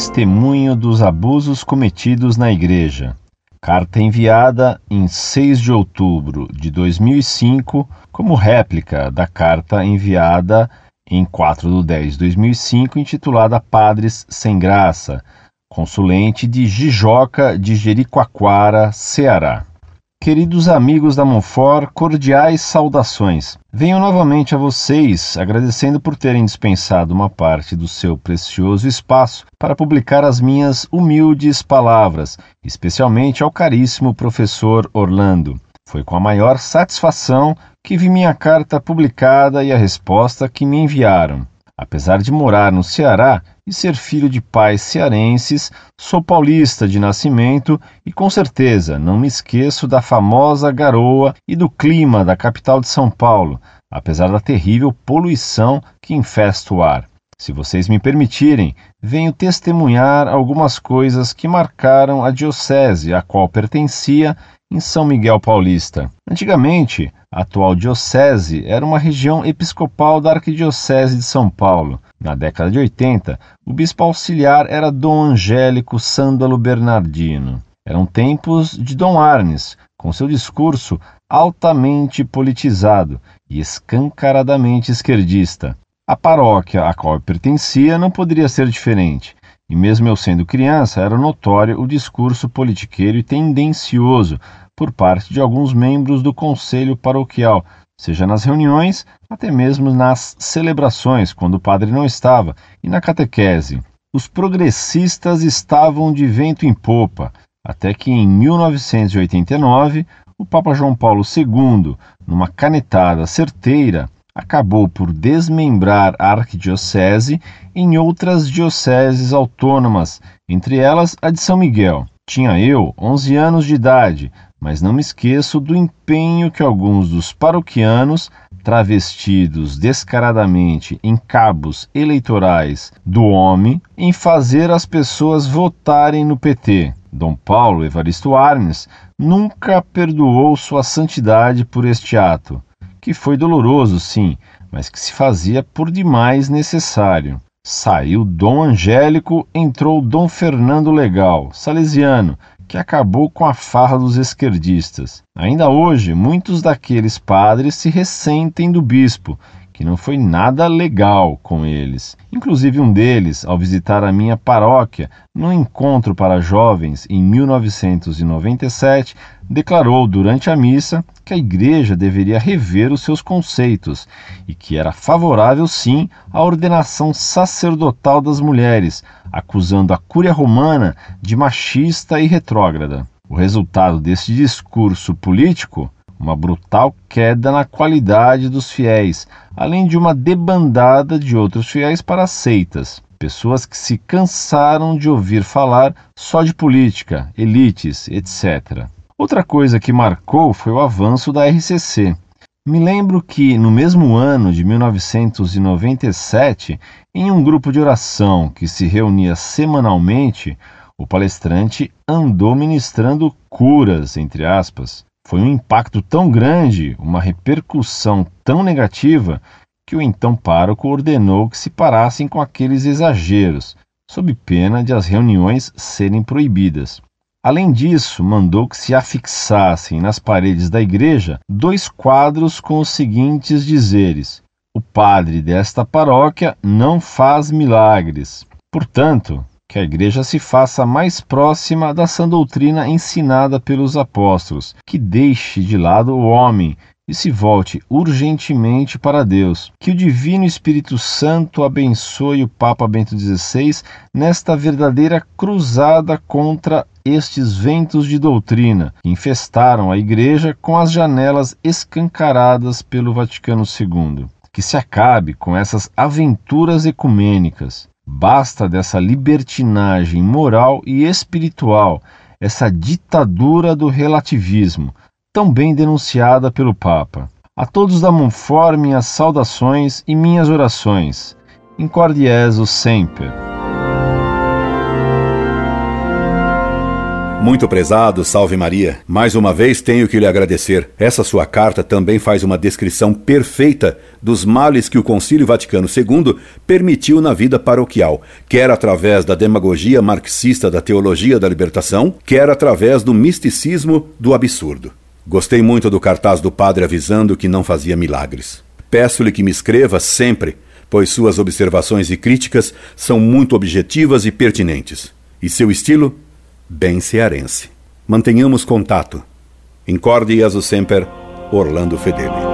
testemunho dos abusos cometidos na Igreja. Carta enviada em 6 de outubro de 2005, como réplica da carta enviada em 4 de 10 de 2005, intitulada Padres Sem Graça, consulente de Jijoca de Jericoacoara, Ceará. Queridos amigos da Monfort, cordiais saudações. Venho novamente a vocês agradecendo por terem dispensado uma parte do seu precioso espaço para publicar as minhas humildes palavras, especialmente ao caríssimo professor Orlando. Foi com a maior satisfação que vi minha carta publicada e a resposta que me enviaram. Apesar de morar no Ceará e ser filho de pais cearenses, sou paulista de nascimento e com certeza não me esqueço da famosa garoa e do clima da capital de São Paulo, apesar da terrível poluição que infesta o ar. Se vocês me permitirem, venho testemunhar algumas coisas que marcaram a diocese a qual pertencia em São Miguel Paulista. Antigamente, a atual diocese era uma região episcopal da Arquidiocese de São Paulo. Na década de 80, o bispo auxiliar era Dom Angélico Sândalo Bernardino. Eram tempos de Dom Arnes, com seu discurso altamente politizado e escancaradamente esquerdista. A paróquia a qual eu pertencia não poderia ser diferente, e mesmo eu sendo criança, era notório o discurso politiqueiro e tendencioso por parte de alguns membros do conselho paroquial, seja nas reuniões, até mesmo nas celebrações, quando o padre não estava, e na catequese. Os progressistas estavam de vento em popa, até que em 1989 o Papa João Paulo II, numa canetada certeira, acabou por desmembrar a arquidiocese em outras dioceses autônomas, entre elas a de São Miguel. Tinha eu 11 anos de idade, mas não me esqueço do empenho que alguns dos paroquianos, travestidos descaradamente em cabos eleitorais do homem, em fazer as pessoas votarem no PT. Dom Paulo Evaristo Arnes nunca perdoou sua santidade por este ato, que foi doloroso, sim, mas que se fazia por demais necessário. Saiu Dom Angélico, entrou Dom Fernando Legal, salesiano, que acabou com a farra dos esquerdistas. Ainda hoje, muitos daqueles padres se ressentem do bispo, que não foi nada legal com eles. Inclusive um deles, ao visitar a minha paróquia no encontro para jovens em 1997, declarou durante a missa que a igreja deveria rever os seus conceitos e que era favorável sim à ordenação sacerdotal das mulheres, acusando a Cúria Romana de machista e retrógrada. O resultado desse discurso político uma brutal queda na qualidade dos fiéis, além de uma debandada de outros fiéis para seitas, pessoas que se cansaram de ouvir falar só de política, elites, etc. Outra coisa que marcou foi o avanço da RCC. Me lembro que, no mesmo ano de 1997, em um grupo de oração que se reunia semanalmente, o palestrante andou ministrando curas, entre aspas. Foi um impacto tão grande, uma repercussão tão negativa, que o então pároco ordenou que se parassem com aqueles exageros, sob pena de as reuniões serem proibidas. Além disso, mandou que se afixassem nas paredes da igreja dois quadros com os seguintes dizeres: O padre desta paróquia não faz milagres. Portanto, que a igreja se faça mais próxima da sã doutrina ensinada pelos apóstolos, que deixe de lado o homem e se volte urgentemente para Deus. Que o Divino Espírito Santo abençoe o Papa Bento XVI nesta verdadeira cruzada contra estes ventos de doutrina que infestaram a Igreja com as janelas escancaradas pelo Vaticano II. Que se acabe com essas aventuras ecumênicas. Basta dessa libertinagem moral e espiritual, essa ditadura do relativismo, tão bem denunciada pelo Papa. A todos da Monfort minhas saudações e minhas orações. Incordieso sempre. Muito prezado, salve Maria. Mais uma vez tenho que lhe agradecer. Essa sua carta também faz uma descrição perfeita dos males que o Concílio Vaticano II permitiu na vida paroquial, quer através da demagogia marxista da teologia da libertação, quer através do misticismo do absurdo. Gostei muito do cartaz do padre avisando que não fazia milagres. Peço-lhe que me escreva sempre, pois suas observações e críticas são muito objetivas e pertinentes. E seu estilo bem cearense. Mantenhamos contato. Incorde Jesus Semper, Orlando Fedeli.